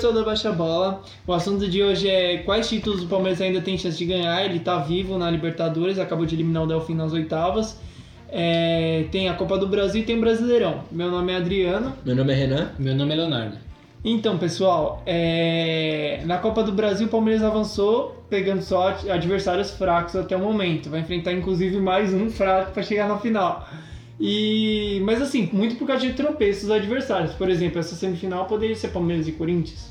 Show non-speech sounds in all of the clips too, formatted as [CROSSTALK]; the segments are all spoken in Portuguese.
pessoal da Baixa Bola. O assunto de hoje é quais títulos o Palmeiras ainda tem chance de ganhar. Ele tá vivo na Libertadores, acabou de eliminar o Delfim nas oitavas. É, tem a Copa do Brasil e tem o Brasileirão. Meu nome é Adriano. Meu nome é Renan. Meu nome é Leonardo. Então, pessoal, é, na Copa do Brasil o Palmeiras avançou, pegando só adversários fracos até o momento. Vai enfrentar inclusive mais um fraco para chegar na final. E, mas assim, muito por causa de tropeços dos adversários. Por exemplo, essa semifinal poderia ser Palmeiras e Corinthians.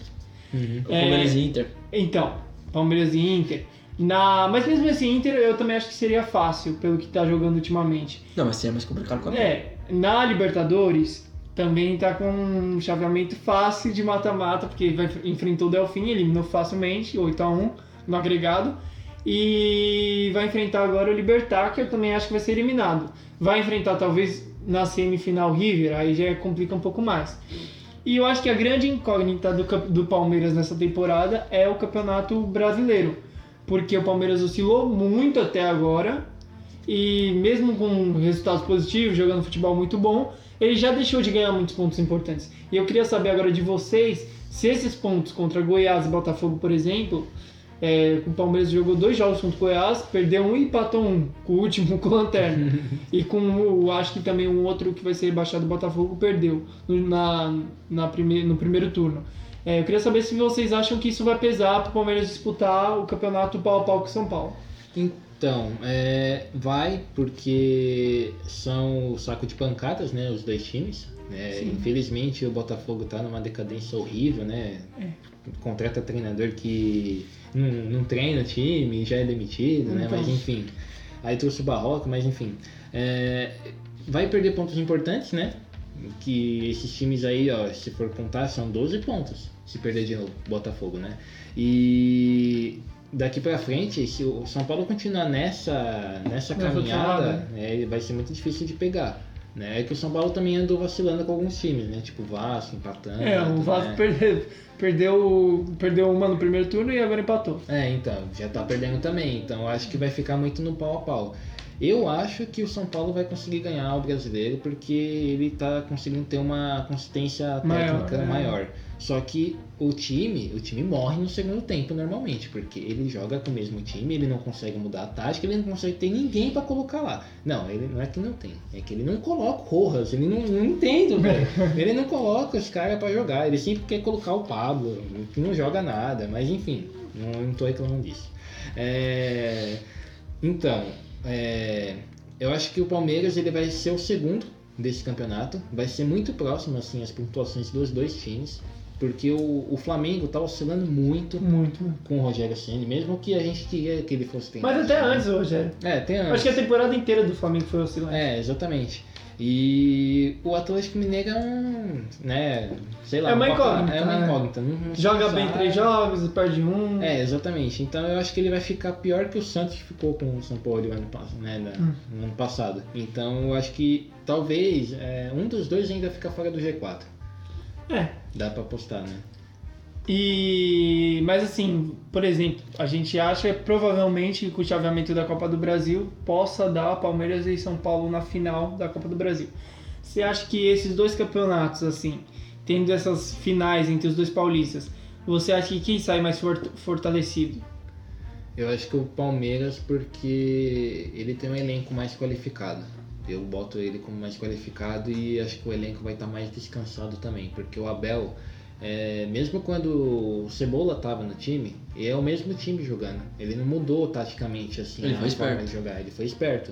Uhum. É, Palmeiras e Inter. Então, Palmeiras e Inter. Na, mas mesmo assim, Inter eu também acho que seria fácil pelo que tá jogando ultimamente. Não, mas seria mais complicado com a É, na Libertadores também tá com um chaveamento fácil de mata-mata, porque vai, enfrentou o Delfim, eliminou facilmente, 8x1 no agregado. E vai enfrentar agora o Libertar, que eu também acho que vai ser eliminado. Vai enfrentar talvez na semifinal River, aí já complica um pouco mais. E eu acho que a grande incógnita do, do Palmeiras nessa temporada é o Campeonato Brasileiro. Porque o Palmeiras oscilou muito até agora. E mesmo com resultados positivos, jogando futebol muito bom, ele já deixou de ganhar muitos pontos importantes. E eu queria saber agora de vocês se esses pontos contra Goiás e Botafogo, por exemplo, é, o Palmeiras jogou dois jogos contra o Goiás, perdeu um e empatou um, com o último [LAUGHS] com o Lanterna. e com o, acho que também um outro que vai ser rebaixado do Botafogo perdeu na, na prime, no primeiro turno. É, eu queria saber se vocês acham que isso vai pesar para o Palmeiras disputar o campeonato pau a pau com São Paulo. Então, é, vai porque são o saco de pancadas, né, os dois times. É, infelizmente o Botafogo está numa decadência horrível, né? É. Contrata treinador que não, não treina o time, já é demitido, né? Mas enfim. Aí trouxe o Barroca, mas enfim. É, vai perder pontos importantes, né? Que esses times aí, ó, se for contar, são 12 pontos. Se perder de novo, Botafogo, né? E daqui para frente, se o São Paulo continuar nessa, nessa caminhada, é, vai ser muito difícil de pegar. Né? É que o São Paulo também andou vacilando com alguns times, né? Tipo o Vasco, empatando. É, o Vasco né? perdeu, perdeu, perdeu uma no primeiro turno e agora empatou. É, então, já tá perdendo também. Então acho que vai ficar muito no pau a pau. Eu acho que o São Paulo vai conseguir ganhar o brasileiro porque ele está conseguindo ter uma consistência técnica maior. maior. Só que o time, o time morre no segundo tempo normalmente, porque ele joga com o mesmo time, ele não consegue mudar a tática, ele não consegue ter ninguém para colocar lá. Não, ele não é que não tem, é que ele não coloca o Rojas, ele não, não entende, velho. [LAUGHS] ele não coloca os caras para jogar, ele sempre quer colocar o Pablo, que não joga nada, mas enfim, não, não tô reclamando disso. É... Então, é, eu acho que o Palmeiras ele vai ser o segundo desse campeonato. Vai ser muito próximo assim as pontuações dos dois times. Porque o, o Flamengo tá oscilando muito, muito com o Rogério Ceni, mesmo que a gente queria que ele fosse ter. Mas até antes, Rogério. É, até antes. Acho que a temporada inteira do Flamengo foi oscilante. É, exatamente. E o Atlético Mineiro é um, né, sei lá, é uma incógnita. É uma né? incógnita. Não, não Joga bem três jogos, perde um. É, exatamente. Então eu acho que ele vai ficar pior que o Santos ficou com o São Paulo no ano, né, hum. no ano passado. Então eu acho que talvez é, um dos dois ainda fica fora do G4. É. Dá pra apostar, né? E mas assim, por exemplo, a gente acha provavelmente que o chaveamento da Copa do Brasil possa dar Palmeiras e São Paulo na final da Copa do Brasil. Você acha que esses dois campeonatos assim, tendo essas finais entre os dois paulistas, você acha que quem sai mais fortalecido? Eu acho que o Palmeiras porque ele tem um elenco mais qualificado. Eu boto ele como mais qualificado e acho que o elenco vai estar mais descansado também, porque o Abel é, mesmo quando o Cebola estava no time, é o mesmo time jogando. Ele não mudou taticamente assim ele a foi forma esperto. de jogar, ele foi esperto.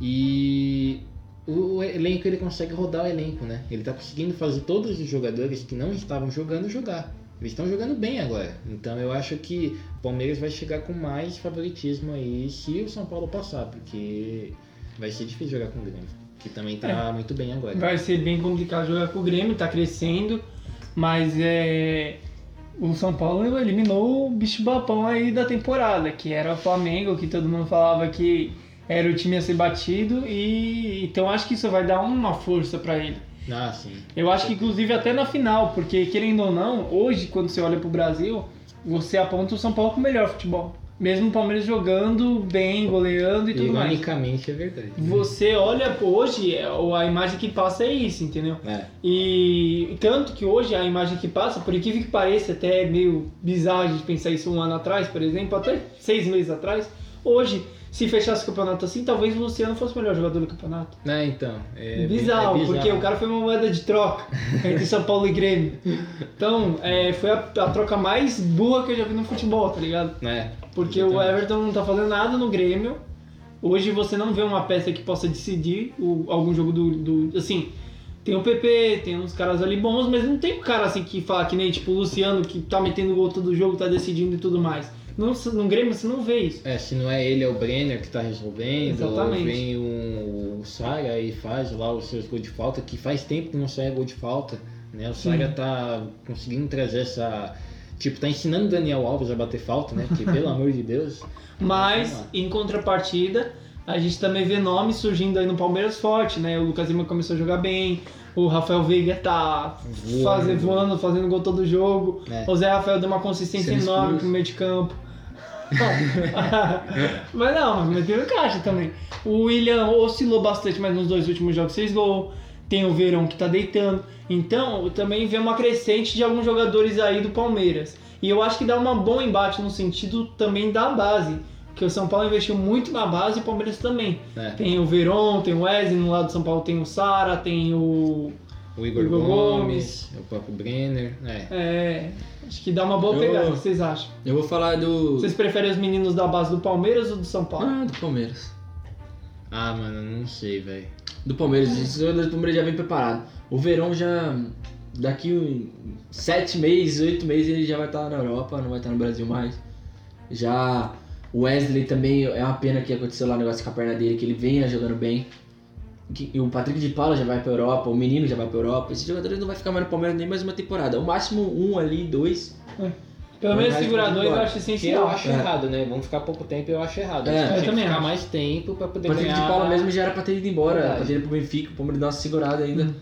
E o elenco ele consegue rodar o elenco, né? Ele está conseguindo fazer todos os jogadores que não estavam jogando jogar. Eles estão jogando bem agora. Então eu acho que o Palmeiras vai chegar com mais favoritismo aí se o São Paulo passar, porque vai ser difícil jogar com o Grêmio, que também está é. muito bem agora. Vai ser bem complicado jogar com o Grêmio, está crescendo. Mas é, o São Paulo eliminou o bicho babão aí da temporada, que era o Flamengo, que todo mundo falava que era o time a ser batido e então acho que isso vai dar uma força para ele. Ah, sim. Eu acho que inclusive até na final, porque querendo ou não, hoje quando você olha pro Brasil, você aponta o São Paulo com o melhor futebol. Mesmo o Palmeiras jogando bem, goleando e tudo mais. Ironicamente é verdade. Você olha hoje, é, a imagem que passa é isso, entendeu? É. E tanto que hoje a imagem que passa, por incrível que pareça, até é meio bizarro de pensar isso um ano atrás, por exemplo, até seis meses atrás, hoje, se fechasse o campeonato assim, talvez o Luciano fosse o melhor jogador do campeonato. Né, então. É bizarro, é bizarro. porque o cara foi uma moeda de troca [LAUGHS] entre São Paulo e Grêmio. Então, é, foi a, a troca mais burra que eu já vi no futebol, tá ligado? É. Porque o Everton não tá fazendo nada no Grêmio. Hoje você não vê uma peça que possa decidir o- algum jogo do, do- Assim, tem o PP, tem uns caras ali bons, mas não tem um cara assim que fala que nem tipo o Luciano que tá metendo gol todo jogo, tá decidindo e tudo mais. No, no Grêmio você não vê isso. É, se não é ele, é o Brenner que tá resolvendo. Exatamente. Ou vem o, o Sara e faz lá os seus gols de falta, que faz tempo que não sai gol de falta. Né? O Sara tá conseguindo trazer essa. Tipo, tá ensinando o Daniel Alves a bater falta, né? Que pelo amor de Deus. [LAUGHS] Mas, em contrapartida, a gente também vê nomes surgindo aí no Palmeiras forte, né? O Lucas Lima começou a jogar bem, o Rafael Veiga tá Voando. faze- voando, fazendo gol todo jogo. É. O Zé Rafael deu uma consistência Sendo enorme expulso. pro meio de campo. [LAUGHS] mas não, mas meteu no caixa também. O William oscilou bastante, mas nos dois últimos jogos fez gol. Tem o Verão que tá deitando. Então, também vê uma crescente de alguns jogadores aí do Palmeiras. E eu acho que dá um bom embate no sentido também da base. Porque o São Paulo investiu muito na base e o Palmeiras também. É. Tem o Verón, tem o Wesley, no lado do São Paulo tem o Sara, tem o. O Igor, Igor Gomes, o próprio Brenner. É. É. Acho que dá uma boa Eu- pegada. O que vocês acham? Eu vou falar do. Vocês preferem os meninos da base do Palmeiras ou do São Paulo? Ah, do Palmeiras. Ah, mano, não sei, velho. Do Palmeiras. Esse jogador do Palmeiras já vem preparado. O Verão já. Daqui um, sete meses, oito meses ele já vai estar na Europa, não vai estar no Brasil mais. Já o Wesley também é uma pena que aconteceu lá o negócio com a perna dele, que ele venha jogando bem. Que- E o Patrick de Paula já vai pra Europa, o menino já vai pra Europa. Esses jogadores não vai ficar mais no Palmeiras nem mais uma temporada. O máximo um ali, dois. Pelo Mas menos vai segurar ficar dois eu acho Que essencial. eu acho É. errado, né? Vamos ficar pouco tempo, eu acho errado. É. Eu que também ficar acho. mais tempo pra O poder Patrick ganhar. de Paula mesmo já era pra ter ido embora, Verdade. pra ter ido pro Benfica, o Palmeiras dá uma segurada ainda.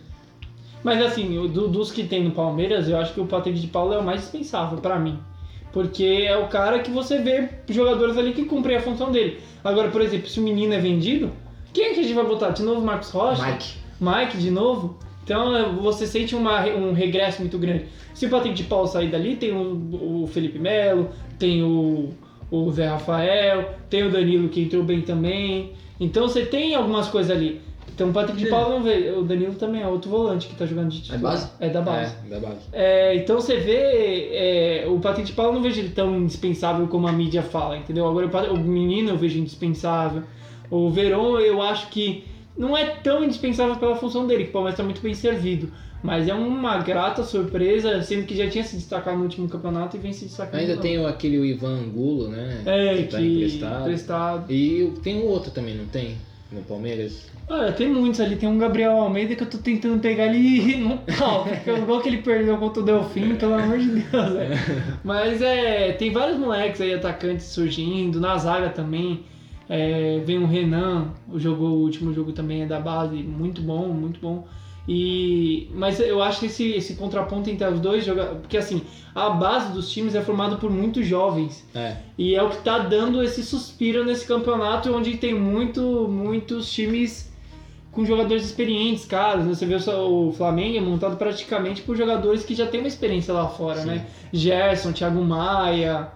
Mas assim, o do- dos que tem no Palmeiras, eu acho que o Patrick de Paulo é o mais dispensável pra mim. Porque é o cara que você vê jogadores ali que cumprem a função dele. Agora, por exemplo, se o menino é vendido, quem é que a gente vai botar? De novo Marcos Rocha? Mike. Mike de novo. Então é, você sente uma, um regresso muito grande. Se o Patrick de Paulo sair dali, tem o, o Felipe Melo, tem o, o Zé Rafael, tem o Danilo que entrou bem também. Então você tem algumas coisas ali. Então o Patrick de. Paulo não vê. O Danilo também é outro volante que tá jogando de titular. base? É da base. É, da base. É, então você vê, é, o Patrick de Paula eu não vejo ele tão indispensável como a mídia fala, entendeu? Agora o menino eu vejo indispensável. O Verón eu acho que não é tão indispensável pela função dele, que o Palmeiras está muito bem servido. Mas é uma grata surpresa, sendo que já tinha se destacado no último campeonato e vem se destacando. Ainda tem aquele Ivan Angulo, né? É, que tá que emprestado. emprestado. E tem um outro também, não tem? No Palmeiras? Tem muitos ali. Tem um Gabriel Almeida que eu tô tentando pegar ali [LAUGHS] no pau, porque o gol que ele perdeu contra o Delfim, pelo amor de Deus, velho. [LAUGHS] Mas é, tem vários moleques aí, atacantes surgindo, na zaga também. É, vem o Renan, o, jogo, o último jogo também é da base, muito bom, muito bom. E, mas eu acho que esse, esse contraponto entre os dois jogadores. Porque assim, a base dos times é formada por muitos jovens. É. E é o que tá dando esse suspiro nesse campeonato, onde tem muito, muitos times com jogadores experientes, caros. Você vê o Flamengo é montado praticamente por jogadores que já têm uma experiência lá fora, Sim. né? Gerson, Thiago Maia,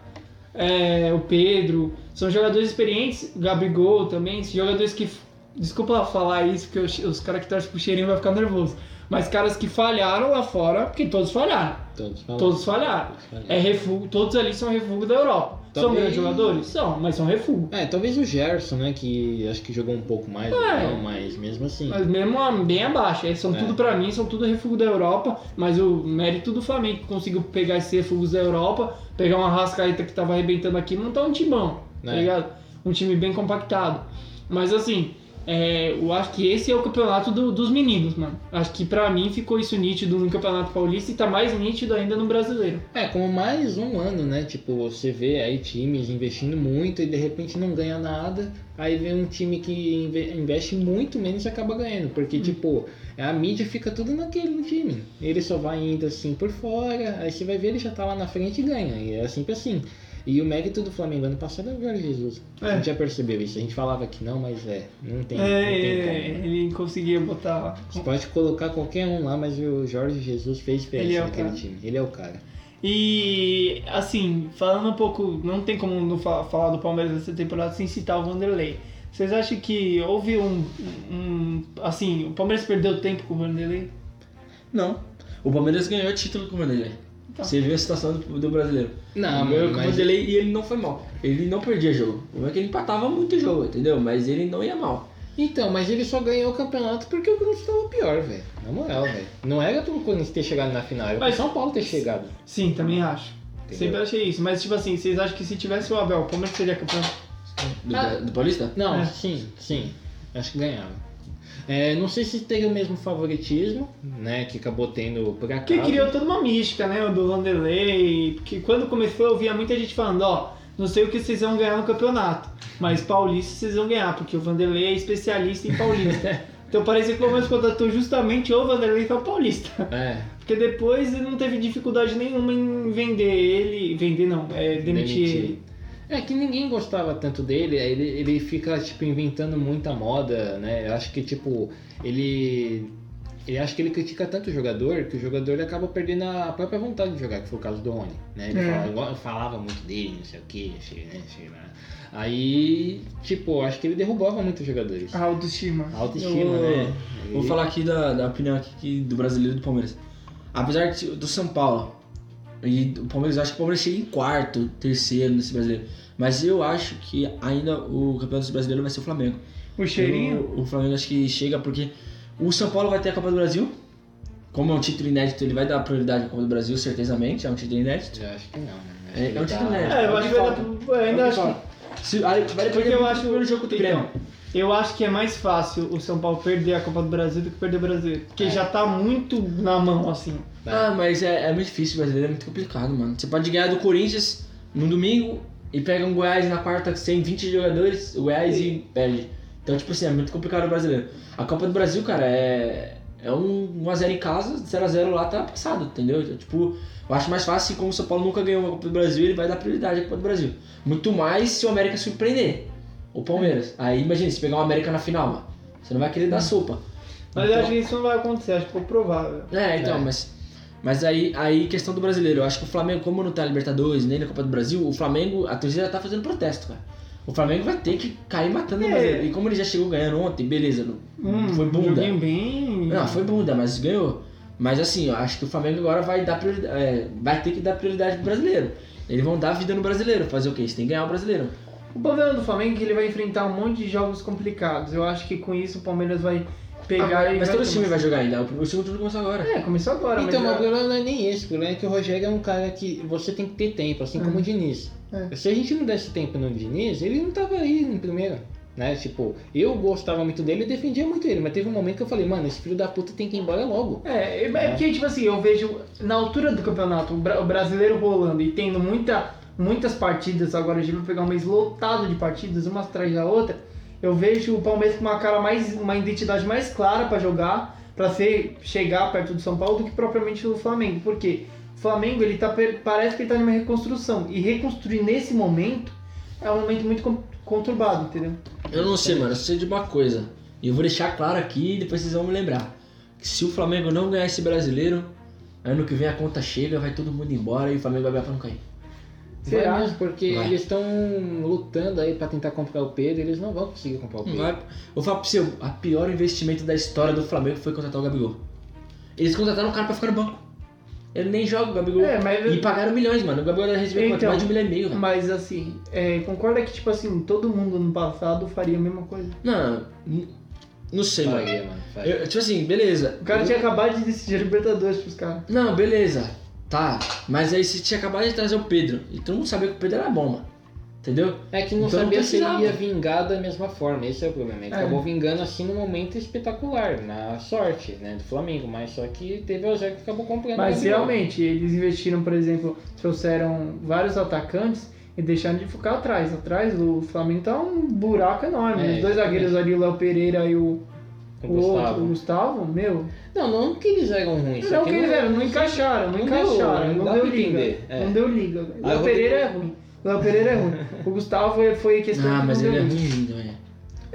é, o Pedro. São jogadores experientes, Gabigol também, jogadores que. Desculpa falar isso, porque os, caras que torcem pro cheirinho vai ficar nervoso. Mas caras que falharam lá fora, porque todos falharam. Todos falam. Todos falharam. É refúgio, todos ali são refúgio da Europa. São Também- grandes jogadores? São, mas são refúgio. É, talvez o Gerson, né? Que acho que jogou um pouco mais, É. não, mas mesmo assim. Mas mesmo bem abaixo. Eles são É. tudo pra mim, são tudo refúgio da Europa. Mas o mérito do Flamengo que conseguiu pegar esses refúgios da Europa, pegar uma rascaeta que tava arrebentando aqui e montar um timão, tá É. ligado? Um time bem compactado. Mas assim, é, eu acho que esse é o campeonato do- dos meninos, mano. Acho que pra mim ficou isso nítido no Campeonato Paulista e tá mais nítido ainda no Brasileiro. É, como mais um ano, né? Tipo, você vê aí times investindo muito e de repente não ganha nada. Aí vem um time que inve- investe muito menos e acaba ganhando. Porque, tipo, a mídia fica tudo naquele time. Ele só vai indo assim por fora. Aí você vai ver, ele já tá lá na frente e ganha. E é sempre assim. E o mérito do Flamengo ano passado é o Jorge Jesus. É. A gente já percebeu isso. A gente falava que não, mas é. Não tem, É, não tem é, como. ele conseguia botar. Você pode colocar qualquer um lá, mas o Jorge Jesus fez é diferença o naquele cara. time. Ele é o cara. E assim, falando um pouco, não tem como não fa- falar do Palmeiras essa temporada sem citar o Vanderlei. Vocês acham que houve um, um- assim, o Palmeiras perdeu tempo com o Vanderlei? Não. O Palmeiras ganhou título com o Vanderlei. Tá. Você viu a situação do, do brasileiro. Não, o mas- Vanderlei e ele não foi mal. Ele não perdia jogo. O problema é que ele empatava muito jogo, entendeu? Mas ele não ia mal. Então, mas ele só ganhou o campeonato porque o Corinthians tava pior, velho. Na moral, velho. Não era pro Corinthians ter chegado na final, era Mas- pro São Paulo ter chegado. Sim, também acho. Entendeu? Sempre achei isso. Mas tipo assim, vocês acham que se tivesse o Abel, o Palmeiras seria campeão? Do, Ah. do Paulista? Não, É. sim, sim. Acho que ganhava. É, não sei se teria o mesmo favoritismo, né, que acabou tendo por acaso. Que criou toda uma mística, né? O do Vanderlei. Porque quando começou eu via muita gente falando, ó, não sei o que vocês vão ganhar no campeonato, mas Paulista vocês vão ganhar, porque o Vanderlei é especialista em Paulista. [LAUGHS] então parecia que o Palmeiras contratou justamente o Vanderlei para o Paulista. É, Porque depois ele não teve dificuldade nenhuma em vender ele. Vender não, é demitir, Demitir. ele. É que ninguém gostava tanto dele, ele, ele fica, tipo, inventando muita moda, né? Eu acho que, tipo, ele. Ele acha que ele critica tanto o jogador que o jogador acaba perdendo a própria vontade de jogar, que foi o caso do Rony. Né? Ele É. falava, falava muito dele, não sei o que, né? sei lá. Aí, tipo, acho que ele derrubava muitos jogadores. A autoestima. A autoestima, Eu- né? Vou E- falar aqui da, da opinião aqui do brasileiro e do Palmeiras. Apesar de- do São Paulo e do Palmeiras, eu acho que o Palmeiras chega em quarto, terceiro nesse brasileiro. Mas eu acho que ainda o campeonato brasileiro vai ser o Flamengo. O cheirinho. O, o Flamengo acho que chega porque o São Paulo vai ter a Copa do Brasil. Como é um título inédito, ele vai dar prioridade à Copa do Brasil, certezamente. É um título inédito. Eu acho que não, né? É, é um tá- título inédito. É, eu acho que vai dar eu ainda É o acho. Se, aí vai Porque depender eu acho. primeiro jogo do então, Grêmio. Eu acho que é mais fácil o São Paulo perder a Copa do Brasil do que perder o Brasil. Porque É. já tá muito na mão, assim. Ah, mas é, é muito difícil, o brasileiro é muito complicado, mano. Você pode ganhar do Corinthians no domingo e pega um Goiás na quarta tem 20 jogadores, o Goiás e perde. Então, tipo assim, é muito complicado o brasileiro. A Copa do Brasil, cara, é. É um 1x0 em casa, 0x0 lá tá passado, entendeu? Então, tipo, eu acho mais fácil, como o São Paulo nunca ganhou uma Copa do Brasil, ele vai dar prioridade à Copa do Brasil. Muito mais se o América surpreender. O Palmeiras. Aí imagina, se pegar o América na final, mano. Você não vai querer dar sopa. Mas eu Então- acho que isso não vai acontecer, acho pouco provável. é, então, É. mas. Mas aí, aí, questão do brasileiro. Eu acho que o Flamengo, como não tá na Libertadores nem na Copa do Brasil, o Flamengo, a torcida já tá fazendo protesto, cara. O Flamengo vai ter que cair matando o É. brasileiro. E como ele já chegou ganhando ontem, beleza, não, Hum, foi bunda. bem. Não, foi bunda, mas ganhou. Mas assim, eu acho que o Flamengo agora vai dar prioridade, é, vai ter que dar prioridade pro brasileiro. Eles vão dar vida no brasileiro. Fazer o quê? Eles têm que ganhar o brasileiro. O problema do Flamengo é que ele vai enfrentar um monte de jogos complicados. Eu acho que com isso o Palmeiras vai pegar e mas todo time vai jogar ainda. O segundo turno começou agora. É, começou agora, Então, mas o problema não é nem esse. O problema é que o Rogério é um cara que você tem que ter tempo, assim como o Diniz. É. Se a gente não desse tempo no Diniz, ele não tava aí em primeiro. Né? Tipo, eu gostava muito dele e defendia muito ele, mas teve um momento que eu falei, mano, esse filho da puta tem que ir embora logo. É, é é porque, tipo assim, eu vejo na altura do campeonato, o bra- o brasileiro rolando e tendo muita, muitas partidas, agora a gente vai pegar um mês lotado de partidas, uma atrás da outra, eu vejo o Palmeiras com uma cara mais, uma identidade mais clara pra jogar, pra ser, chegar perto do São Paulo do que propriamente o Flamengo. Por quê? O Flamengo, ele tá, parece que ele tá numa reconstrução, e reconstruir nesse momento é um momento muito con- conturbado, entendeu? Eu não sei, mano. Eu sei de uma coisa. E eu vou deixar claro aqui e depois vocês vão me lembrar. Que se o Flamengo não ganhar esse brasileiro, ano que vem a conta chega, vai todo mundo embora e o Flamengo vai pra não cair. Será? Vai mesmo, porque Vai. eles estão lutando aí pra tentar comprar o Pedro, eles não vão conseguir comprar o Pedro. vai. Eu falo pra você, a pior investimento da história do Flamengo foi contratar o Gabigol. Eles contrataram um cara pra ficar no banco. Ele nem joga o Gabigol. É, mas- E pagaram milhões, mano. O Gabigol recebeu? Então, mais de um milhão e meio, velho. Mas assim, é, concorda que, tipo assim, todo mundo no passado faria a mesma coisa? Não, não sei, mano. Faria, mano. faria. Eu- tipo assim, beleza. O cara Eu- tinha acabado de decidir a Libertadores pros caras. Não, beleza. Tá. Mas aí você tinha acabado de trazer o Pedro. E todo mundo sabia que o Pedro era bom, mano. Entendeu? É que não Então não sabia se ele ia vingar da mesma forma, esse é o problema. Ele É. acabou vingando assim no momento espetacular, na sorte né, do Flamengo, mas só que teve o Zé que acabou comprando. Mas realmente, eles investiram, por exemplo, trouxeram vários atacantes e deixaram de ficar atrás. Atrás, o Flamengo tá um buraco enorme. É, Os dois zagueiros ali, o Léo Pereira e o, O o outro, Gustavo. o Gustavo, meu. Não, não que eles eram ruins. Não que que eles eram, não encaixaram, não, encaixaram, não dá deu liga. é. Não deu liga. O Pereira é ruim. O Léo Pereira é ruim. O Gustavo foi, foi questão Ah, mas ele é ruim, velho.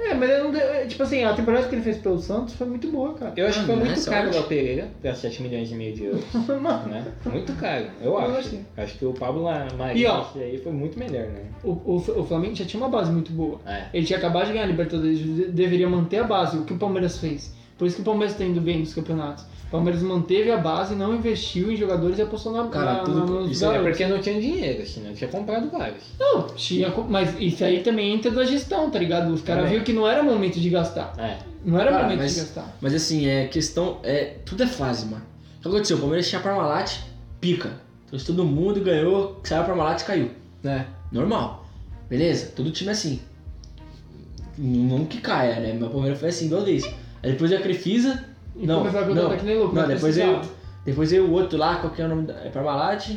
É, mas ele não deu. é, Tipo assim, a temporada que ele fez pelo Santos foi muito boa, cara. Eu acho que Ah, foi muito nessa caro o Léo Pereira, pra 7 milhões e meio de euros, [LAUGHS] Mano, né? Muito caro, eu Eu acho. acho. Acho que o Pablo Maria E, aí foi muito melhor, né? o, o, o Flamengo já tinha uma base muito boa. É. Ele tinha acabado de ganhar a Libertadores, de- deveria manter a base, o que o Palmeiras fez. Por isso que o Palmeiras está indo bem nos campeonatos. O Palmeiras manteve a base, não investiu em jogadores e apostou na, Cara, na, tudo- nos Isso é porque não tinha dinheiro, assim, né? Tinha comprado vários. Não, tinha, mas isso aí também entra da gestão, tá ligado? Os caras viram que não era momento de gastar. É. Não era Cara, momento mas- de gastar. Mas assim, é questão. É, tudo é fase, mano. O que aconteceu? O Palmeiras tinha Parmalat, pica. Trouxe todo mundo, ganhou, saiu a Parmalat e caiu. É. Normal. Beleza? Todo time é assim. Não que caia, né? Mas o Palmeiras foi assim duas vezes. Aí depois veio a Crefisa. E Não, começou a contratar não, que nem louco, não, mas depois veio, depois veio o outro lá, qual que é o nome da. É Parmalat.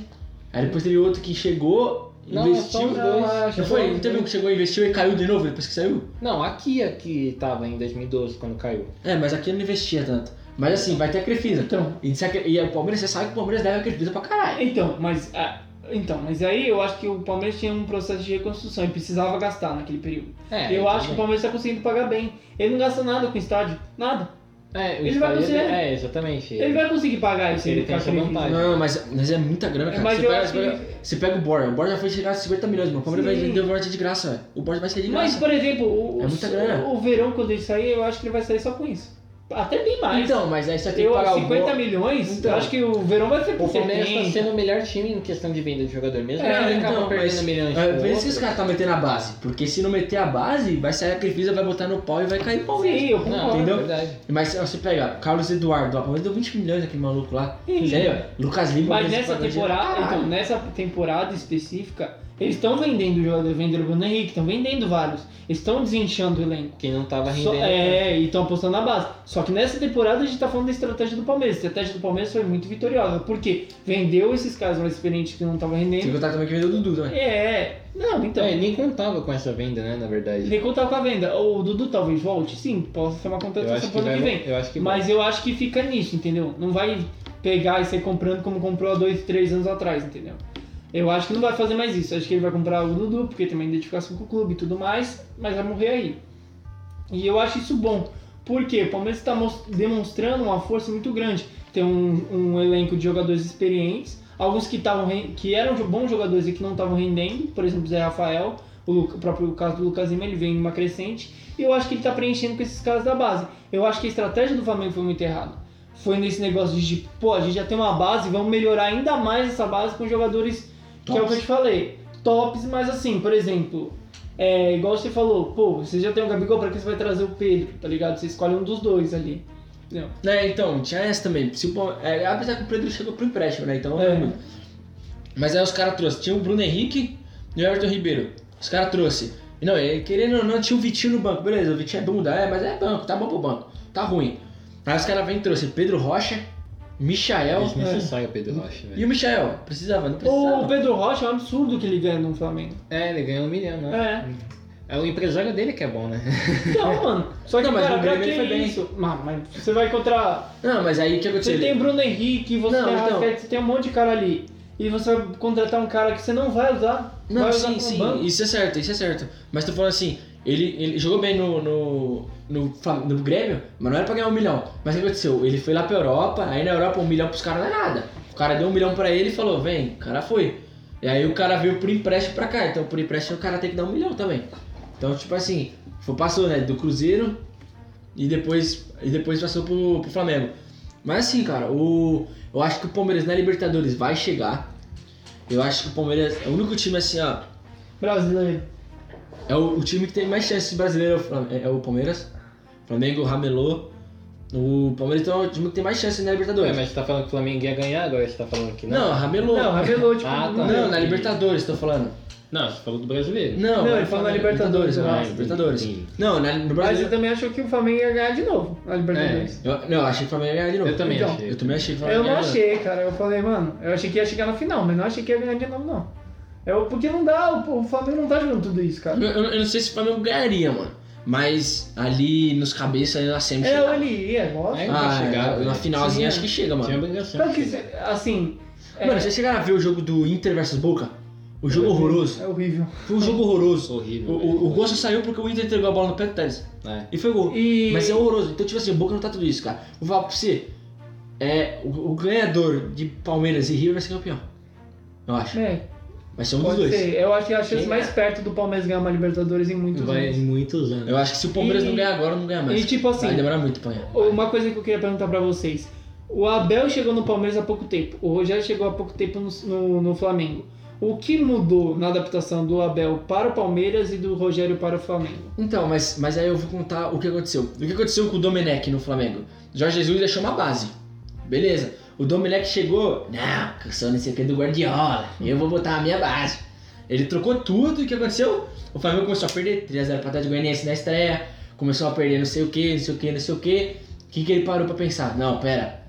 Aí depois teve outro que chegou, Não, investiu. dois. acho Não que foi? Não teve um que chegou, investiu e caiu de novo depois que saiu? Não, a Kia que tava em 2012 quando caiu. É, mas aqui não investia tanto. Mas assim, vai ter a Crefisa. Então, E, se a e o Palmeiras, você sabe que o Palmeiras deve a Crefisa pra caralho. então, mas, ah, então, mas aí eu acho que o Palmeiras tinha um processo de reconstrução e precisava gastar naquele período. É, eu então, acho que o Palmeiras está conseguindo pagar bem. Ele não gasta nada com o estádio, nada. É, o Ele vai estádio- conseguir. É, exatamente. Ele vai conseguir pagar isso Ele tem com a essa vantagem. Não, mas, mas é muita grana, cara. Mas você, pega, você, pega, você pega o Borja, o Borja já foi chegar a 50 milhões, mano. O Palmeiras vai vender o Borja de graça. O Borja vai ser de Mas, graça. por exemplo, o, É muita grana. o Verão, quando ele sair, eu acho que ele vai sair só com isso. Até bem mais. Então, mas aí você tem que eu, pagar 50 o milhões, Então. eu acho que o Verão vai ser por O Palmeiras tá 70. sendo o melhor time em questão de venda de jogador mesmo. É, ele acaba então, perdendo mas- milhões. É, por isso que os caras estão metendo a base. Porque se não meter a base, vai sair a Crefisa, vai botar no pau e vai cair o Palmeiras. Sim, eu Não, concordo. Entendeu? é verdade. Mas se você pega Carlos Eduardo, ó, o Palmeiras deu 20 milhões aquele maluco lá. Sim. Sério, Lucas Lima. Mas nessa temporada, então, nessa temporada específica, eles estão vendendo jogadores, venderam o Bruno Henrique, estão vendendo vários. Eles estão desinchando o elenco. Quem não tava Só- rendendo. é, e estão apostando na base. Só que nessa temporada a gente tá falando da estratégia do Palmeiras. A estratégia do Palmeiras foi muito vitoriosa. Por quê? Vendeu esses caras mais experientes que não estavam Sem rendendo. contar também que vendeu o Dudu também. É, não, então. É, nem contava com essa venda, né, na verdade. Nem contar com a venda. O Dudu talvez volte? Sim, possa ser uma contratação que pro ano vai. que vem. Eu acho que Mas eu acho que fica nisso, entendeu? Não vai pegar e sair comprando como comprou há dois, três anos atrás, entendeu? Eu acho que não vai fazer mais isso. Acho que ele vai comprar o Dudu, porque uma identificação com o clube e tudo mais, mas vai morrer aí. E eu acho isso bom. Porque o Palmeiras está demonstrando uma força muito grande. Tem um, um elenco de jogadores experientes, alguns que, tavam, que eram bons jogadores e que não estavam rendendo, por exemplo, Zé Rafael, o, Lu- o próprio caso do Lucas Lima, ele vem em uma crescente, e eu acho que ele está preenchendo com esses caras da base. Eu acho que a estratégia do Flamengo foi muito errada. Foi nesse negócio de, pô, a gente já tem uma base, vamos melhorar ainda mais essa base com jogadores que é o que eu te falei. Tops, mas assim, por exemplo, é, igual você falou, pô, você já tem o Gabigol, pra que você vai trazer o Pedro, tá ligado? Você escolhe um dos dois ali. Entendeu? É, então, tinha essa também. Se o é, apesar que o Pedro chegou pro empréstimo, né? Então. É. Mas aí os caras trouxeram. Tinha o Bruno Henrique e o Everton Ribeiro. Os caras trouxeram. Não, querendo ou não, tinha o Vitinho no banco. Beleza, o Vitinho é bunda, é, mas é banco, tá bom pro banco. Tá ruim. Aí os caras vêm e trouxeram Pedro Rocha, Michael. Desnecessário o Pedro Rocha, E velho. o Michael? Precisava, não O precisava. Pedro Rocha é um absurdo que ele ganha no Flamengo. É, ele ganhou um milhão, né? É. É o empresário dele que é bom, né? Então, mano. [LAUGHS] Só que, Não, mas cara, no pra que foi bem. isso? Mas, mas você vai encontrar. Não, mas aí o que aconteceu? Você tem Bruno Henrique, você Não, tem então. Arrascaeta, você tem um monte de cara ali. E você vai contratar um cara que você não vai usar. Não, vai usar sim, como sim, banco. isso é certo, isso é certo. Mas tô falando assim, ele, ele jogou bem no, no, no, no Grêmio, mas não era pra ganhar um milhão. Mas o que aconteceu? Ele foi lá pra Europa, aí na Europa um milhão pros caras não é nada. O cara deu um milhão pra ele e falou, vem, o cara foi. E aí o cara veio por empréstimo pra cá, então por empréstimo o cara tem que dar um milhão também. Então, tipo assim, foi, passou, né, do Cruzeiro e depois, e depois passou pro, pro Flamengo. Mas assim, cara, o, eu acho que o Palmeiras na Libertadores vai chegar. Eu acho que o Palmeiras é o único time assim, ó, Brasileiro. É o, o time que tem mais chances brasileiro é o é, é o Palmeiras. Flamengo ramelou. O Palmeiras então, é o time que tem mais chances na Libertadores. mas você tá falando que o Flamengo ia ganhar, agora você tá falando que não? Não, ramelou. Não, revelou, tipo. [LAUGHS] Ah, tá. não- na Libertadores, tô falando. Não, você falou do brasileiro. Não, Não, ele falou na Libertadores, Libertadores, ah? Libertadores. Não, na, no Mas você também achou que o Flamengo ia ganhar de novo na Libertadores. Eu, não, eu achei que o Flamengo ia ganhar de novo. Eu também Então, achei. Eu também achei que o Flamengo Eu não achei, cara. Eu falei, mano, eu achei que ia chegar na final, mas não achei que ia ganhar de novo, não. Eu, porque não dá, o, Flamengo não tá jogando tudo isso, cara. Eu, eu- não sei se o Flamengo ganharia, mano. Mas ali nos cabeças, ali na semi É, ele ia, gosta. É, Ah, chegar, na né? finalzinha Sim, acho que chega, mano. Tinha obrigação. Que, assim. é, Mano, vocês chegaram a ver o jogo do Inter versus Boca? O jogo horroroso. É horrível. Foi um jogo horroroso. Horrível. O, o, o saiu porque o Inter entregou a bola no pé do Telles. É. E foi gol. E- Mas é horroroso. Então, tipo assim, o Boca não tá tudo isso, cara. Vou falar pra você. É, o, o ganhador de Palmeiras e River vai ser campeão. Eu acho. É, Ser um dos pode dois. ser. Eu acho que é a chance Quem mais perto do Palmeiras ganhar uma Libertadores em muitos Vai anos. em muitos anos. Eu acho que se o Palmeiras E- não ganhar agora, não ganha mais. E tipo assim, Vai demorar muito pra ganhar. uma coisa que eu queria perguntar pra vocês. O Abel chegou no Palmeiras há pouco tempo. O Rogério chegou há pouco tempo no, no, no Flamengo. O que mudou na adaptação do Abel para o Palmeiras e do Rogério para o Flamengo? Então, mas, mas aí eu vou contar o que aconteceu. O que aconteceu com o Domenech no Flamengo? Jorge Jesus deixou uma base. Beleza. O Domenech chegou. Não, que eu sou não sei o que do Guardiola. Eu vou botar a minha base. Ele trocou tudo e o que aconteceu? O Flamengo começou a perder 3x0 para Atlético Goianiense na estreia. Começou a perder não sei o que, não sei o que, não sei o que. O que, que ele parou pra pensar? Não, pera.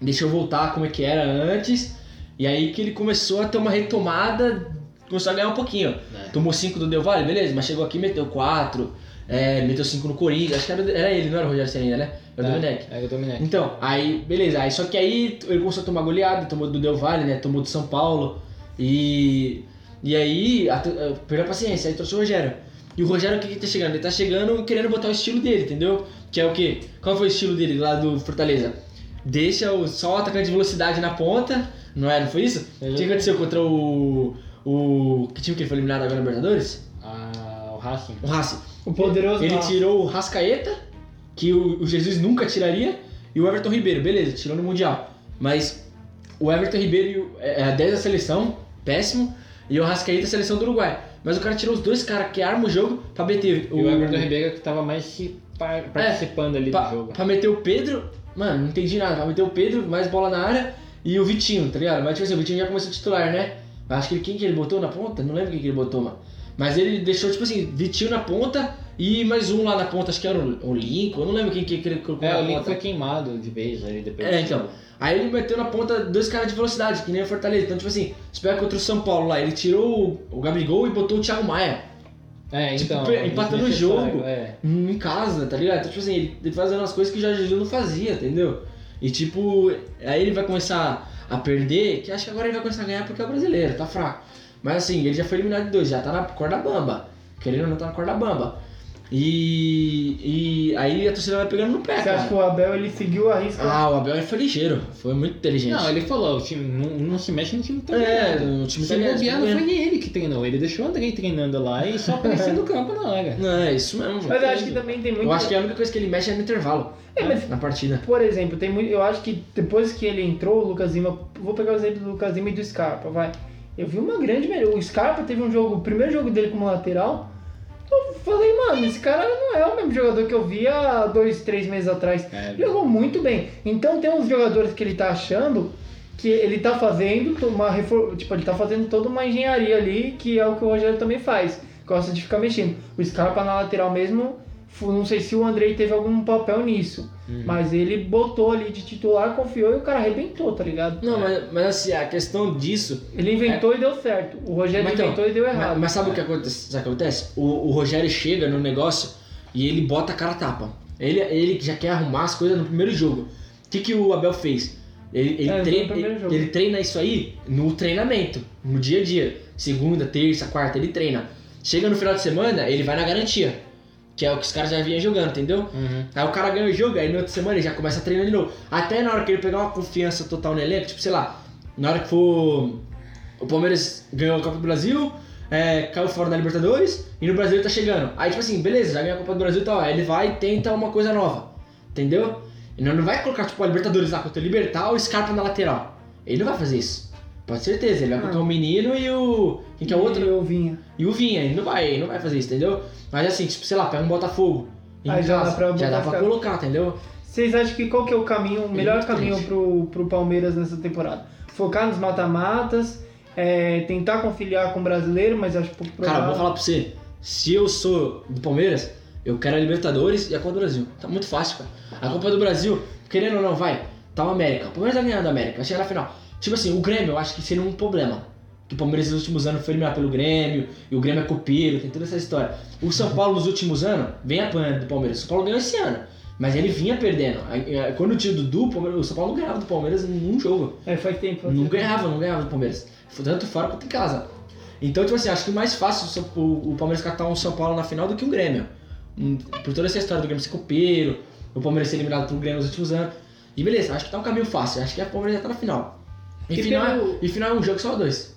Deixa eu voltar como é que era antes. E aí que ele começou a ter uma retomada. Começou a ganhar um pouquinho. É. Tomou 5 do Del Valle, beleza, mas chegou aqui e meteu 4. É, meteu 5 no Corinthians. Acho que era, era ele, não era o Rogério ainda, né? Era o Domenech. É, é o Domenech. Então, aí, beleza. Aí, só que aí ele começou a tomar goleada, tomou do Del Valle, né? Tomou do São Paulo. E. E aí, a- a- perdeu a paciência, aí trouxe o Rogério. E o Rogério, o que que tá chegando? Ele tá chegando querendo botar o estilo dele, entendeu? Que é o quê? Qual foi o estilo dele lá do Fortaleza? Deixa o, só o atacante de velocidade na ponta, não é? Não foi isso? O que aconteceu contra o. O. Que time que ele foi eliminado agora na Libertadores? Ah, o Racing. O Racing. O poderoso Ele Racing. tirou o Rascaeta, que o, o Jesus nunca tiraria, e o Everton Ribeiro, beleza, tirou no Mundial. Mas o Everton Ribeiro e o- é é a 10 da seleção, péssimo, e o Rascaeta a seleção do Uruguai. Mas o cara tirou os dois caras que armam o jogo pra meter E o Everton Ribeiro que tava mais se par- participando ali pra, do jogo. pra meter o Pedro, mano, não entendi nada, pra meter o Pedro, mais bola na área, e o Vitinho, tá ligado? Mas tipo assim, o Vitinho já começou a titular, né? Acho que ele- quem que ele botou na ponta? Não lembro quem que ele botou, mano. Mas ele deixou, tipo assim, Vitinho na ponta e mais um lá na ponta, acho que era o, Lincoln, eu não lembro quem que ele colocou É, o ponta. foi queimado de vez aí depois. É, então. Aí ele meteu na ponta dois caras de velocidade, que nem o Fortaleza. Então, tipo assim, se pega contra o São Paulo lá, ele tirou o, Gabigol e botou o Thiago Maia. É, Tipo, então. pe- empatando o jogo. É. Em casa, tá ligado? Então, tipo assim, ele, ele fazendo as coisas que o Jorge Jesus não fazia, entendeu? E tipo, aí ele vai começar a perder, que acho que agora ele vai começar a ganhar porque é o brasileiro, tá fraco. Mas assim, ele já foi eliminado de dois, já tá na corda bamba. Querendo ou não tá na corda bamba. E, e aí a torcida vai pegando no pé, Você acha cara. que o Abel ele seguiu a risca? Ah, o Abel foi ligeiro, foi muito inteligente. Não, ele falou, o time não, não se mexe no time tá É, o time Se bobear, tá não foi nem ele que treinou, ele deixou o Andrei treinando lá e só apareceu no campo na hora. [LAUGHS] Não, é isso mesmo. Mas eu acho que também tem muito. Eu acho que a única coisa que ele mexe é no intervalo. É, mas- Na partida. Por exemplo, tem muito. Eu acho que depois que ele entrou, o Lucas Lima. Vou pegar o exemplo do Lucas Lima e do Scarpa, vai. Eu vi uma grande melhora. O Scarpa teve um jogo, o primeiro jogo dele como lateral. Eu falei, mano, esse cara não é o mesmo jogador que eu vi há dois, três meses atrás. É. Jogou muito bem. Então tem uns jogadores que ele tá achando que ele tá fazendo uma refor... tipo, ele tá fazendo toda uma engenharia ali, que é o que o Rogério também faz. Gosta de ficar mexendo. O Scarpa na lateral mesmo, não sei se o Andrei teve algum papel nisso. Uhum. Mas ele botou ali de titular, confiou e o cara arrebentou, tá ligado? Não, mas, mas assim, a questão disso. Ele inventou e deu certo. O Rogério Mas então, inventou e deu errado. Mas, mas sabe o que acontece? Sabe o que acontece? O, o Rogério chega no negócio e ele bota a cara tapa. Ele, ele já quer arrumar as coisas no primeiro jogo. O que, que o Abel fez? Ele, ele, É, treina, ele, ele treina isso aí no treinamento, no dia a dia. Segunda, terça, quarta, ele treina. Chega no final de semana, ele vai na garantia. Que é o que os caras já vinham jogando, entendeu? Uhum. Aí o cara ganha o jogo, aí na outra semana ele já começa a treinar de novo. Até na hora que ele pegar uma confiança total no elenco, tipo, sei lá, na hora que for. O Palmeiras ganhou a Copa do Brasil, é, caiu fora da Libertadores e no Brasil ele tá chegando. Aí, tipo assim, beleza, já ganhou a Copa do Brasil e tal. Aí ele vai e tenta uma coisa nova, entendeu? E não, vai colocar, tipo, a Libertadores lá contra o Libertar ou o Scarpa na lateral. Ele não vai fazer isso. Pode certeza, ele vai Não. colocar o menino e o. Quem que é o outro? E o Vinha. E o Vinha, ele não vai, ele não vai fazer isso, entendeu? Mas assim, tipo, sei lá, pega um Botafogo. Aí já dá casa, pra já dá pra colocar, entendeu? Vocês acham que qual que é o caminho, o melhor caminho triste. pro, pro Palmeiras nessa temporada? Focar nos mata-matas, é, tentar conciliar com o brasileiro, mas acho pouco Cara, provável. vou falar pra você. Se eu sou do Palmeiras, eu quero a Libertadores e a Copa do Brasil. Tá muito fácil, cara. A Copa do Brasil, querendo ou não, vai. Tá o América. O Palmeiras vai ganhar do América, vai chegar na final. Tipo assim, o Grêmio eu acho que seria um problema. Que o Palmeiras nos últimos anos foi eliminado pelo Grêmio, e o Grêmio é copeiro, tem toda essa história. O São Paulo nos últimos anos vem apanhando do Palmeiras. O São Paulo ganhou esse ano. Mas ele vinha perdendo. Eh, Quando tinha o Dudu, o São Paulo não ganhava do Palmeiras em nenhum jogo. É, faz tempo. Não ganhava, não ganhava do Palmeiras. Tanto fora quanto em casa. Então, tipo assim, acho que mais fácil o Palmeiras catar um São Paulo na final do que um Grêmio. Hum, Por toda essa história do Grêmio ser copeiro, o Palmeiras ser eliminado pelo Grêmio nos últimos anos. E beleza, acho que tá um caminho fácil. Acho que a Palmeiras já tá na final. E, E final, pelo- é, e final é um jogo só dois.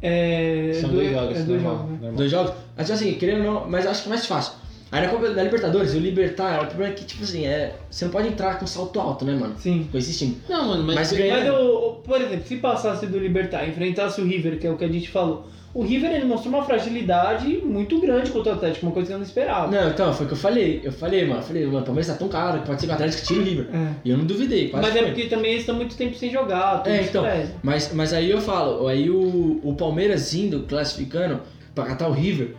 É, São dois, dois jogos, é dois normal, jogos, né? normal. Dois jogos. Mas assim, querendo ou não, mas acho que é mais fácil. Aí na Copa da Libertadores, o Libertar, o problema é que, tipo assim, é, você não pode entrar com salto alto, né, mano? Sim. Com esse time. Não, mano, mas, Mas ganha- Mas, o- por exemplo, se passasse do Libertar, enfrentasse o River, que é o que a gente falou, o River ele mostrou uma fragilidade muito grande contra o Atlético, uma coisa que eu não esperava. Não, então, foi o que eu falei. Eu falei, mano, eu falei, mano, o Palmeiras tá tão caro que pode ser que o Atlético tire o River. É. E eu não duvidei, quase Mas é foi. porque também eles estão muito tempo sem jogar. tudo É, então. Mas, mas aí eu falo, aí o, o Palmeiras indo, classificando, pra catar o River,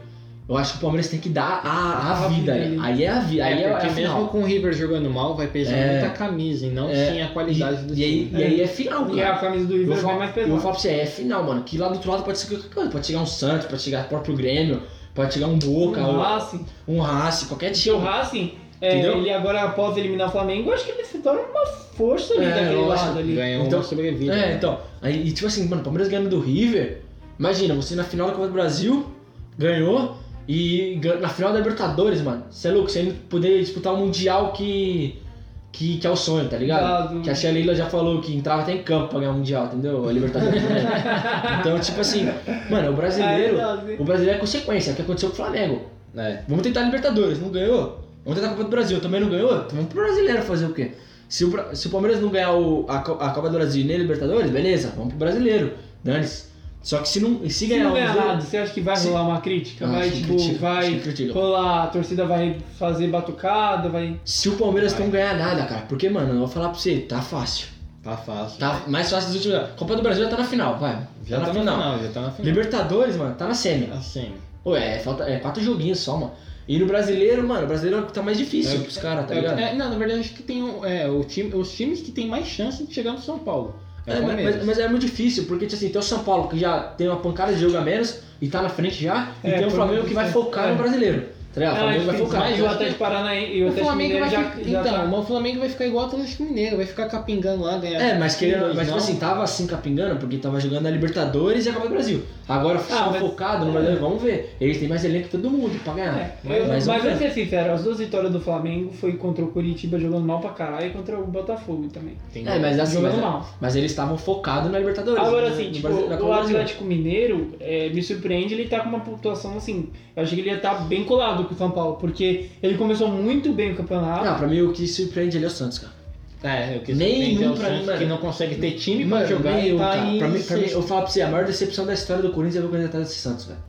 eu acho que o Palmeiras tem que dar a, a, A vida vida aí. é a vida, aí é, é porque mesmo com o River jogando mal, vai pesar É. muita camisa e não É. sim a qualidade do E, e aí, time. e aí é final, cara. E a camisa do River vou, vai mais eu vou pesada. falar pra você, é final, mano. Que lá do outro lado pode ser qualquer coisa. Pode chegar um Santos, pode chegar o próprio Grêmio, pode chegar um Boca, um, Racing. um Racing, qualquer Porque time. o Racing, é, ele agora após eliminar o Flamengo, eu acho que ele se torna uma força ali É, daquele lado ali. Ganhou Então- uma sobrevida. É, né? então. Aí, e tipo assim, mano, o Palmeiras ganhando do River. Imagina, você na final da Copa do Brasil ganhou e na final da Libertadores, mano. Você é louco, você ainda poder disputar o Mundial que, que, que é o sonho, tá ligado? Dado. Que a Tia Leila já falou que entrava até em campo pra ganhar o Mundial, entendeu? A Libertadores. né? [LAUGHS] então, tipo assim, mano, o brasileiro. É. O brasileiro é consequência, é o que aconteceu com o Flamengo. É. Vamos tentar a Libertadores, não ganhou? Vamos tentar a Copa do Brasil, também não ganhou? Então vamos pro brasileiro fazer o quê? Se o, se o Palmeiras não ganhar o- a, a Copa do Brasil nem a Libertadores, beleza, vamos pro brasileiro. Dane-se. Só que se não se Se ganhar um ganhar nada, você acha que vai Se- rolar uma crítica? Ah, vai, tipo, critica, vai critica. rolar, a torcida vai fazer batucada, vai... Se o Palmeiras Vai. não ganhar nada, cara, porque, mano, eu vou falar pra você, tá fácil. Tá fácil. Tá mais fácil dos últimos anos. Copa do Brasil já tá na final, vai. Já tá, na final, já tá na final. Libertadores, mano, tá na semi. Assim. Ué, é, falta, é quatro joguinhos só, mano. E no brasileiro, mano, o brasileiro tá mais difícil É, pros caras, tá É, ligado? é, não, na verdade acho que tem um- é, o time, os times que tem mais chance de chegar no São Paulo. É, É, mas, mas- mas é muito difícil, porque tipo assim, tem o São Paulo que já tem uma pancada de jogo a menos e tá na frente já, e É, tem o Flamengo que vai focar é. no brasileiro. Tá ligado? O Flamengo vai tem focar. mais Atlético Paranaense e o Atlético Mineiro vai já, ficar, já então, tá... mas o Flamengo vai ficar igual o Atlético Mineiro, vai ficar capingando lá, ganhar. É, mas querendo, mas tipo assim, tava assim capingando, porque tava jogando a Libertadores e a Copa do Brasil. Agora Ah, mas- focado no brasileiro, vamos ver. Eles têm mais elenco que todo mundo pra ganhar. É, mas eu- mas mas vamos vou ser sincero, as duas vitórias do Flamengo foi contra o Curitiba jogando mal pra caralho e contra o Botafogo também. Tem- É, mas assim, jogando mas, mal. mas eles estavam focados na Libertadores. Agora no- assim, no tipo, Brasi- na Copa o Brasil. Atlético Mineiro é, me surpreende ele tá com uma pontuação assim. Eu achei que ele ia estar bem colado com o São Paulo, porque ele começou muito bem o campeonato. Não, pra mim o que surpreende ali é o Santos, cara. É, o que Nenhum surpreende é o pra mim, Santos mano. que não consegue ter time pra Mano, jogar nenhum, e tá cara. Pra mim, pra mim, eu falo pra você, a maior decepção da história do Corinthians é ver o atrás desse Santos, velho.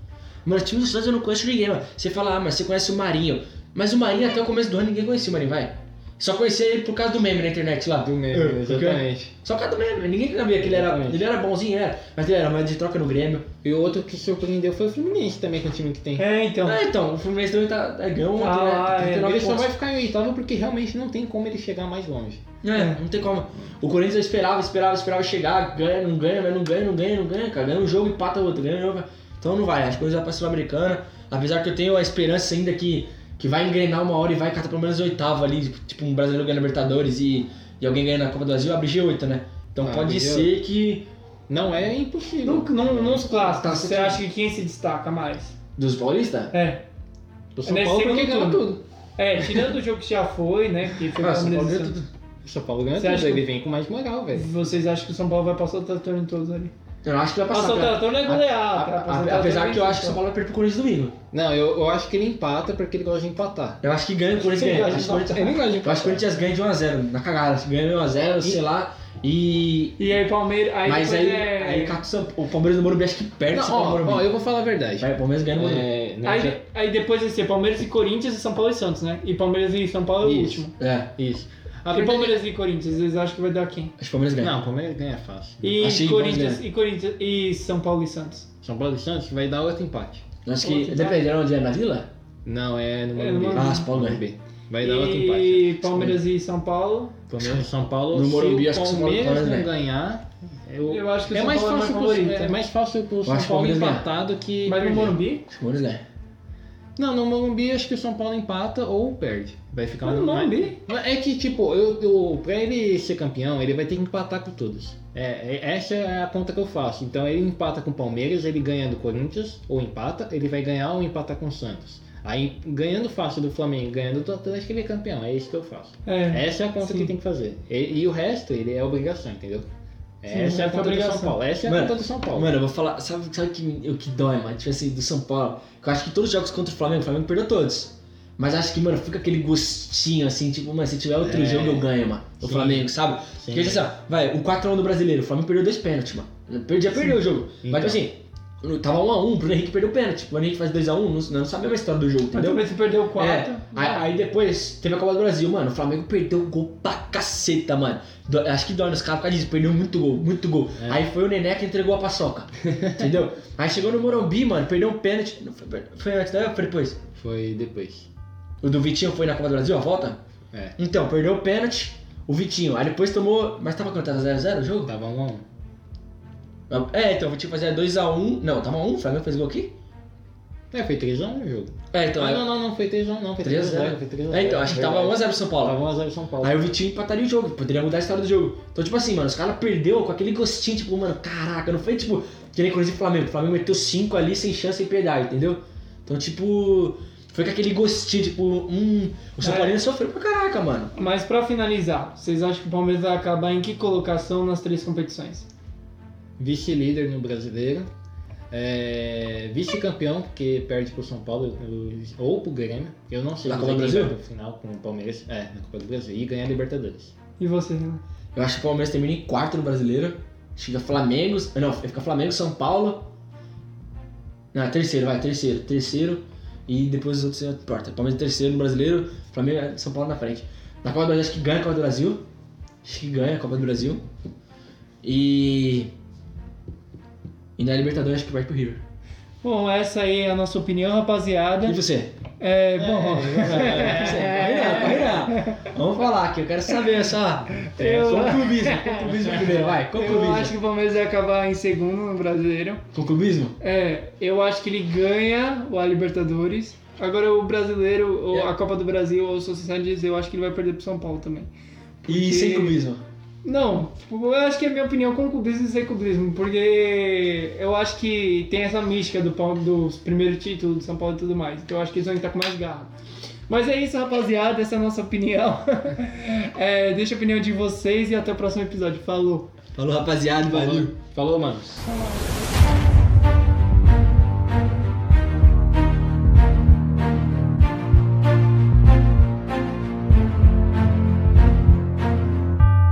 Mano, o time do Santos eu não conheço ninguém, mano. Você fala, ah, mas você conhece o Marinho. Mas o Marinho até o começo do ano ninguém conhecia o Marinho, vai. Só conhecia ele por causa do meme na internet lá. Do mesmo, É, porque- exatamente. Só por causa do meme. Ninguém sabia que ele era, Exatamente. ele era bonzinho, era. Mas ele era mais de troca no Grêmio. E o outro que surpreendeu foi o Fluminense também, com o time que tem. É, então. Ah, então, o Fluminense também tá, é, ganhou Ah, né? é, 39 Ele só vai ficar em oitavo porque realmente não tem como ele chegar mais longe. É, não tem como. O Corinthians eu esperava, esperava, esperava chegar, ganha, não ganha, mas não ganha, não ganha, não ganha, cara. Ganha um jogo, empata outro, ganha um jogo. Então não vai, acho que Corinthians vai pra Sul-Americana. Apesar que eu tenho a esperança ainda que, que vai engrenar uma hora e vai catar pelo menos oitavo ali, tipo, um brasileiro ganha Libertadores e, e alguém ganha na Copa do Brasil, abre G8, né? Então Ah, pode G8. ser que. Não é impossível. No, no, nos clássicos, Tá, você acha que quem se destaca mais? Dos paulistas? É. O São Nesse Paulo segundo ganha tudo. É, tirando o jogo que já foi, né? Que foi Ah, São Paulo ganha tudo. O São Paulo ganha Você tudo, acha que- ele vem com mais moral, velho. Vocês acham que o São Paulo vai passar o trator em todos ali? Eu acho que vai passar. O não é golear, A- a- Passar o a- trator apesar que eu acho que o São vencer. Paulo vai perder pro Corinthians domingo. Não, eu, eu acho que ele empata porque ele gosta de empatar. Eu acho que ganha, o Corinthians ganha. eu Acho que o Corinthians- Ele gosta de Eu acho que o empatar. Corinthians ganha de 1x0, na cagada. Que ganha de 1x0, sei lá. E. E aí, Palmeiras. Aí mas aí, é... aí o São- o Palmeiras do Morumbi acho que perde Não, o São Paulo ó, eu vou falar a verdade. Vai, o Palmeiras ganha no Morumbi. É, né, Aí, já- aí depois vai ser Palmeiras e Corinthians e São Paulo e Santos, né? E Palmeiras e São Paulo é o Isso. último. É, Isso. A E verdade- Palmeiras e Corinthians, eles acham que vai dar quem? acho que o Palmeiras ganha. Não, o Palmeiras ganha fácil. E Corinthians, Palmeiras e Corinthians e São Paulo e Santos. São Paulo e Santos vai dar outro empate. Acho que. Depende de onde é, na Vila? Não, é no É, no Morumbi. Morumbi. Ah, São Paulo ganha. Morumbi. Vai dar outro empate. E Palmeiras e São Paulo. Palmeiras e São Paulo, No Morumbi, acho que o São Paulo Palmeiras não ganha. ganhar, eu, Eu acho que o é São mais Paulo é fácil mais pro, favorito. é mais fácil pro acho São que o Paulo Palmeiras ganha. empatar do que Mas no perder. Morumbi? Acho que o Palmeiras ganha. Não, no Morumbi acho que o São Paulo empata ou perde. Vai ficar No Morumbi? É que, tipo, eu, eu, pra ele ser campeão, ele vai ter que empatar com todos. É, é- essa é a conta que eu faço. Então ele empata com o Palmeiras, ele ganha do Corinthians, ou empata, ele vai ganhar ou empatar com o Santos. Aí, ganhando fácil do Flamengo, ganhando do Atlético, ele é campeão. É isso que eu faço. É. Essa é a conta Sim. que tem que fazer. E, e o resto, ele é obrigação, entendeu? Essa é a conta do São. Paulo. Essa é a Mano, conta do São Paulo. Mano, eu vou falar. Sabe, sabe que, o que dói, mano? Tipo assim, do São Paulo. Eu acho que todos os jogos contra o Flamengo, o Flamengo perdeu todos. Mas acho que, mano, fica aquele gostinho assim, tipo, mano, se tiver outro É. jogo eu ganho, mano. O Sim. Flamengo, sabe? Sim. Porque assim, ó, vai, o 4x1 do brasileiro, o Flamengo perdeu dois pênaltis, mano. Já perdeu o jogo. Então. Mas, tipo assim, tava 1x1, o Bruno Henrique perdeu o pênalti. O Bruno Henrique faz 2x1, não, não sabe a mesma história do jogo, Mas entendeu? também se perdeu o É, 4. aí, aí depois teve a Copa do Brasil, mano. O Flamengo perdeu gol pra caceta, mano. Do- acho que dói nos caras por causa disso, perdeu muito gol, muito gol. É. Aí foi o Nené que entregou a paçoca, [LAUGHS] entendeu? Aí chegou no Morumbi, mano, perdeu um pênalti. Não foi, foi antes, né? Ou Foi depois. Foi depois. O do Vitinho foi na Copa do Brasil, a volta? É. Então, perdeu o pênalti, o Vitinho. Aí depois tomou. Mas tava quanto? Tava 0x0 o jogo? Tava 1 a 1 É, então o Vitinho fazia 2x1. Não, tava 1, o Flamengo fez gol aqui? É, foi 3x1 o jogo. É, então. ah, aí- não, não, não, foi 3x1 não, foi 3 a 0. 3x0. Foi 3x0. É, então, acho que tava 1x0 pro São Paulo. Tava 1x0 São Paulo. Aí o Vitinho empataria o jogo, poderia mudar a história do jogo. Então, tipo assim, mano, os caras perdeu com aquele gostinho, tipo, mano, caraca, não foi tipo, que nem Corinthians e Flamengo. O Flamengo meteu 5 ali sem chance, sem piedade, entendeu? Então, tipo, foi com aquele gostinho, tipo, hum, o São É. Paulino sofreu pra caraca, mano. Mas pra finalizar, vocês acham que o Palmeiras vai acabar em que colocação nas três competições? Vice-líder no brasileiro. É, Vice-campeão, porque perde pro São Paulo ou pro Grêmio. Eu não sei Na Copa do Brasil? vai final com o Palmeiras. É, na Copa do Brasil. E ganhar a Libertadores. E você, Renan? Eu acho que o Palmeiras termina em quarto no brasileiro. Fica Flamengo. Não, fica Flamengo, São Paulo. Não, terceiro, vai, terceiro. Terceiro. E depois os outros não importa. Palmeiras terceiro no brasileiro, Flamengo São Paulo na frente. Na Copa do Brasil acho que ganha a Copa do Brasil. Acho que ganha a Copa do Brasil. E. E na Libertadores acho que vai pro River. Bom, essa aí é a nossa opinião, rapaziada. E você? É, bom. Corre não, corre não. Vamos falar aqui, eu quero saber só. Eu- Com clubismo, com clubismo primeiro, vai, com Eu clubismo. acho que o Palmeiras vai acabar em segundo no brasileiro. Com clubismo? É, eu acho que ele ganha o a Libertadores. Agora o brasileiro, ou É. a Copa do Brasil, ou o Sociedade, eu acho que ele vai perder pro São Paulo também. E Porque- sem clubismo? Não, tipo, eu acho que é a minha opinião com clubismo e sem clubismo, porque eu acho que tem essa mística do Paulo, dos primeiros títulos do São Paulo e tudo mais. Então eu acho que eles vão estar com mais garra. Mas é isso, rapaziada, essa é a nossa opinião. [LAUGHS] É, deixa a opinião de vocês e até o próximo episódio. Falou! Falou, rapaziada, valeu. Falou, mano. Falou.